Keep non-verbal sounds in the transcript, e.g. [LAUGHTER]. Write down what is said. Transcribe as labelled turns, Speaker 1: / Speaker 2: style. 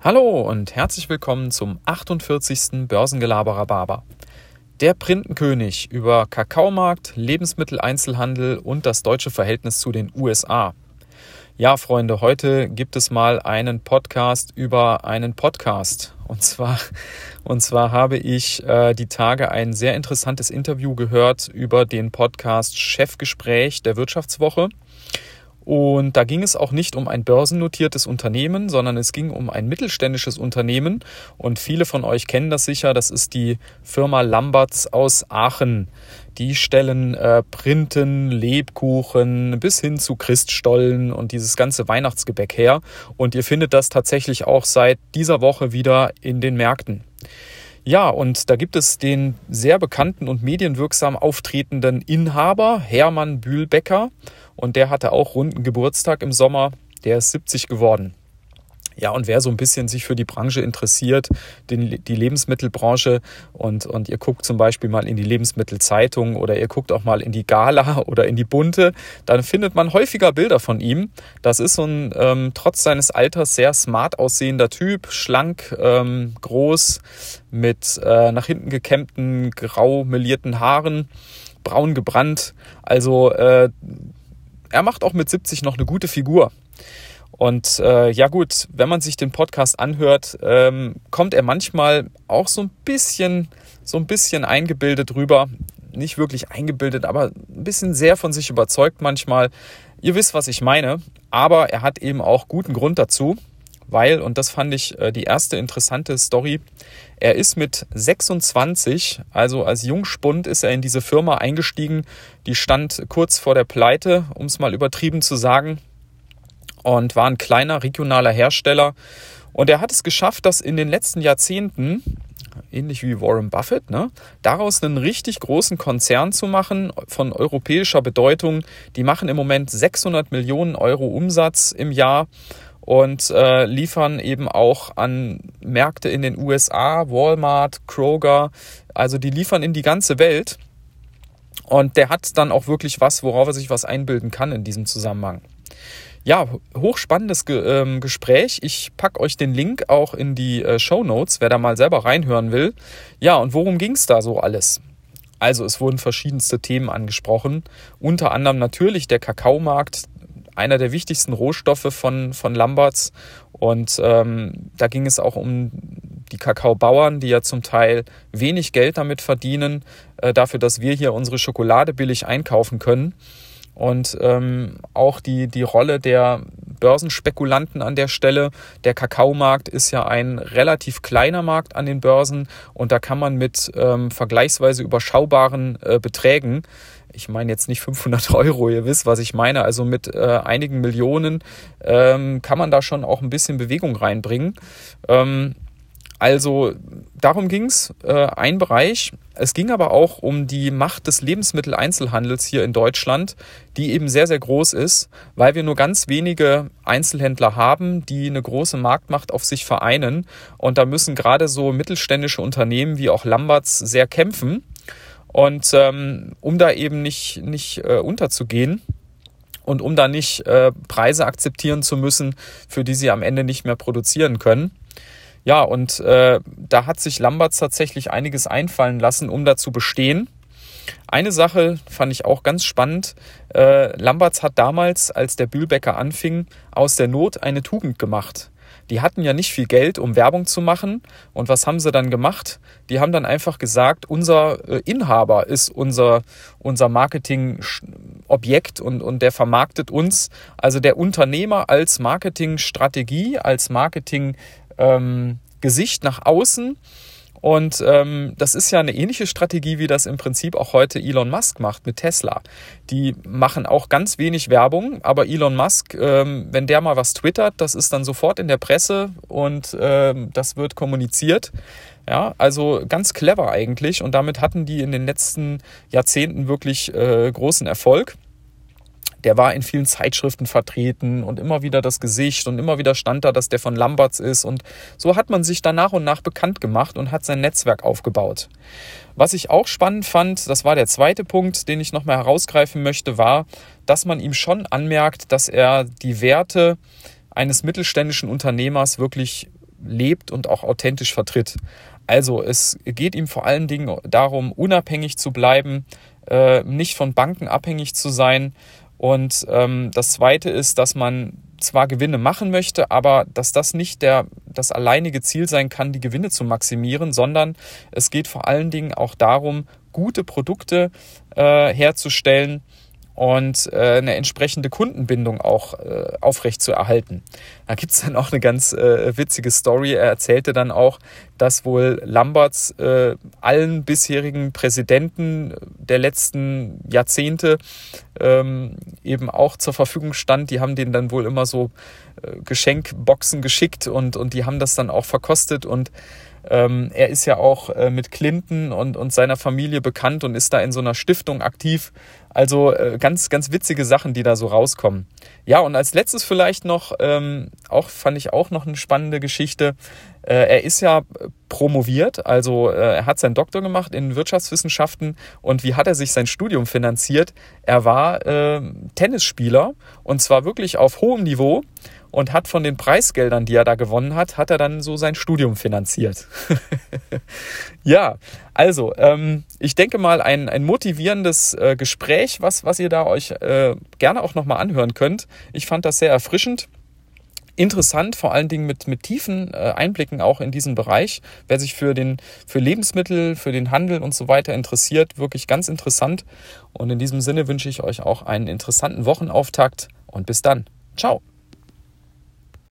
Speaker 1: Hallo und herzlich willkommen zum 48. Börsengelaberer Barber. Der Printenkönig über Kakaomarkt, Lebensmitteleinzelhandel und das deutsche Verhältnis zu den USA. Ja, Freunde, heute gibt es mal einen Podcast über einen Podcast. Und zwar, und zwar habe ich äh, die Tage ein sehr interessantes Interview gehört über den Podcast Chefgespräch der Wirtschaftswoche. Und da ging es auch nicht um ein börsennotiertes Unternehmen, sondern es ging um ein mittelständisches Unternehmen. Und viele von euch kennen das sicher. Das ist die Firma Lamberts aus Aachen. Die stellen äh, Printen, Lebkuchen bis hin zu Christstollen und dieses ganze Weihnachtsgebäck her. Und ihr findet das tatsächlich auch seit dieser Woche wieder in den Märkten. Ja, und da gibt es den sehr bekannten und medienwirksam auftretenden Inhaber Hermann Bühlbecker und der hatte auch runden Geburtstag im Sommer. Der ist 70 geworden. Ja, und wer so ein bisschen sich für die Branche interessiert, den, die Lebensmittelbranche und, und ihr guckt zum Beispiel mal in die Lebensmittelzeitung oder ihr guckt auch mal in die Gala [LAUGHS] oder in die Bunte, dann findet man häufiger Bilder von ihm. Das ist so ein ähm, trotz seines Alters sehr smart aussehender Typ, schlank, ähm, groß, mit äh, nach hinten gekämmten, grau melierten Haaren, braun gebrannt. Also äh, er macht auch mit 70 noch eine gute Figur. Und äh, ja gut, wenn man sich den Podcast anhört, ähm, kommt er manchmal auch so ein bisschen, so ein bisschen eingebildet rüber. Nicht wirklich eingebildet, aber ein bisschen sehr von sich überzeugt manchmal. Ihr wisst, was ich meine. Aber er hat eben auch guten Grund dazu weil, und das fand ich äh, die erste interessante Story, er ist mit 26, also als Jungspund, ist er in diese Firma eingestiegen. Die stand kurz vor der Pleite, um es mal übertrieben zu sagen, und war ein kleiner regionaler Hersteller. Und er hat es geschafft, dass in den letzten Jahrzehnten, ähnlich wie Warren Buffett, ne, daraus einen richtig großen Konzern zu machen von europäischer Bedeutung. Die machen im Moment 600 Millionen Euro Umsatz im Jahr und äh, liefern eben auch an Märkte in den USA, Walmart, Kroger. Also die liefern in die ganze Welt. Und der hat dann auch wirklich was, worauf er sich was einbilden kann in diesem Zusammenhang. Ja, hochspannendes Ge ähm, Gespräch. Ich packe euch den Link auch in die äh, Show Notes, wer da mal selber reinhören will. Ja, und worum ging es da so alles? Also es wurden verschiedenste Themen angesprochen, unter anderem natürlich der Kakaomarkt, einer der wichtigsten Rohstoffe von, von Lamberts. Und ähm, da ging es auch um die Kakaobauern, die ja zum Teil wenig Geld damit verdienen, äh, dafür, dass wir hier unsere Schokolade billig einkaufen können. Und ähm, auch die, die Rolle der Börsenspekulanten an der Stelle. Der Kakaomarkt ist ja ein relativ kleiner Markt an den Börsen und da kann man mit ähm, vergleichsweise überschaubaren äh, Beträgen ich meine jetzt nicht 500 [LAUGHS] Euro, ihr wisst, was ich meine. Also mit äh, einigen Millionen ähm, kann man da schon auch ein bisschen Bewegung reinbringen. Ähm, also darum ging es, äh, ein Bereich. Es ging aber auch um die Macht des Lebensmitteleinzelhandels hier in Deutschland, die eben sehr, sehr groß ist, weil wir nur ganz wenige Einzelhändler haben, die eine große Marktmacht auf sich vereinen. Und da müssen gerade so mittelständische Unternehmen wie auch Lamberts sehr kämpfen. Und ähm, um da eben nicht, nicht äh, unterzugehen und um da nicht äh, Preise akzeptieren zu müssen, für die sie am Ende nicht mehr produzieren können. Ja, und äh, da hat sich Lamberts tatsächlich einiges einfallen lassen, um da zu bestehen. Eine Sache fand ich auch ganz spannend. Äh, Lamberts hat damals, als der Bühlbäcker anfing, aus der Not eine Tugend gemacht. Die hatten ja nicht viel Geld, um Werbung zu machen. Und was haben sie dann gemacht? Die haben dann einfach gesagt, unser äh, Inhaber ist unser, unser Marketingobjekt und, und der vermarktet uns. Also der Unternehmer als Marketingstrategie, als Marketing ähm, Gesicht nach außen und ähm, das ist ja eine ähnliche Strategie, wie das im Prinzip auch heute Elon Musk macht mit Tesla. Die machen auch ganz wenig Werbung, aber Elon Musk, ähm, wenn der mal was twittert, das ist dann sofort in der Presse und ähm, das wird kommuniziert. Ja, also ganz clever eigentlich und damit hatten die in den letzten Jahrzehnten wirklich äh, großen Erfolg der war in vielen Zeitschriften vertreten und immer wieder das Gesicht und immer wieder stand da, dass der von Lamberts ist. Und so hat man sich dann nach und nach bekannt gemacht und hat sein Netzwerk aufgebaut. Was ich auch spannend fand, das war der zweite Punkt, den ich nochmal herausgreifen möchte, war, dass man ihm schon anmerkt, dass er die Werte eines mittelständischen Unternehmers wirklich lebt und auch authentisch vertritt. Also es geht ihm vor allen Dingen darum, unabhängig zu bleiben, äh, nicht von Banken abhängig zu sein. Und ähm, das Zweite ist, dass man zwar Gewinne machen möchte, aber dass das nicht der, das alleinige Ziel sein kann, die Gewinne zu maximieren, sondern es geht vor allen Dingen auch darum, gute Produkte äh, herzustellen, und äh, eine entsprechende Kundenbindung auch äh, aufrecht zu erhalten. Da gibt es dann auch eine ganz äh, witzige Story. Er erzählte dann auch, dass wohl Lamberts äh, allen bisherigen Präsidenten der letzten Jahrzehnte ähm, eben auch zur Verfügung stand. Die haben denen dann wohl immer so äh, Geschenkboxen geschickt und, und die haben das dann auch verkostet und ähm, er ist ja auch äh, mit Clinton und, und seiner Familie bekannt und ist da in so einer Stiftung aktiv. Also äh, ganz, ganz witzige Sachen, die da so rauskommen. Ja, und als letztes vielleicht noch, ähm, auch fand ich auch noch eine spannende Geschichte. Äh, er ist ja promoviert, also äh, er hat seinen Doktor gemacht in Wirtschaftswissenschaften und wie hat er sich sein Studium finanziert? Er war äh, Tennisspieler und zwar wirklich auf hohem Niveau und hat von den Preisgeldern, die er da gewonnen hat, hat er dann so sein Studium finanziert. [LAUGHS] ja, also ähm, ich denke mal ein, ein motivierendes äh, Gespräch, was, was ihr da euch äh, gerne auch nochmal anhören könnt. Ich fand das sehr erfrischend. Interessant, vor allen Dingen mit, mit tiefen äh, Einblicken auch in diesen Bereich. Wer sich für, den, für Lebensmittel, für den Handel und so weiter interessiert, wirklich ganz interessant. Und in diesem Sinne wünsche ich euch auch einen interessanten Wochenauftakt und bis dann. Ciao.